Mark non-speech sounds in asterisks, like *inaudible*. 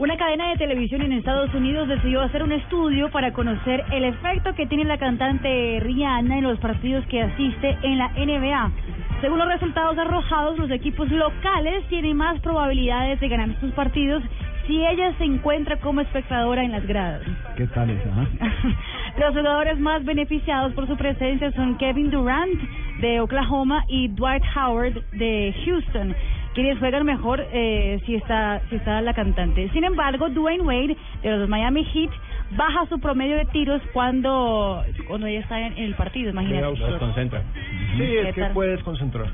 Una cadena de televisión en Estados Unidos decidió hacer un estudio para conocer el efecto que tiene la cantante Rihanna en los partidos que asiste en la NBA. Según los resultados arrojados, los equipos locales tienen más probabilidades de ganar sus partidos si ella se encuentra como espectadora en las gradas. ¿Qué tal esa? *laughs* Los jugadores más beneficiados por su presencia son Kevin Durant de Oklahoma y Dwight Howard de Houston quienes juegan mejor eh, si está si está la cantante. Sin embargo, Dwayne Wade de los Miami Heat baja su promedio de tiros cuando cuando ella está en, el partido, imagínate. desconcentra. Sí, es que puede desconcentrar.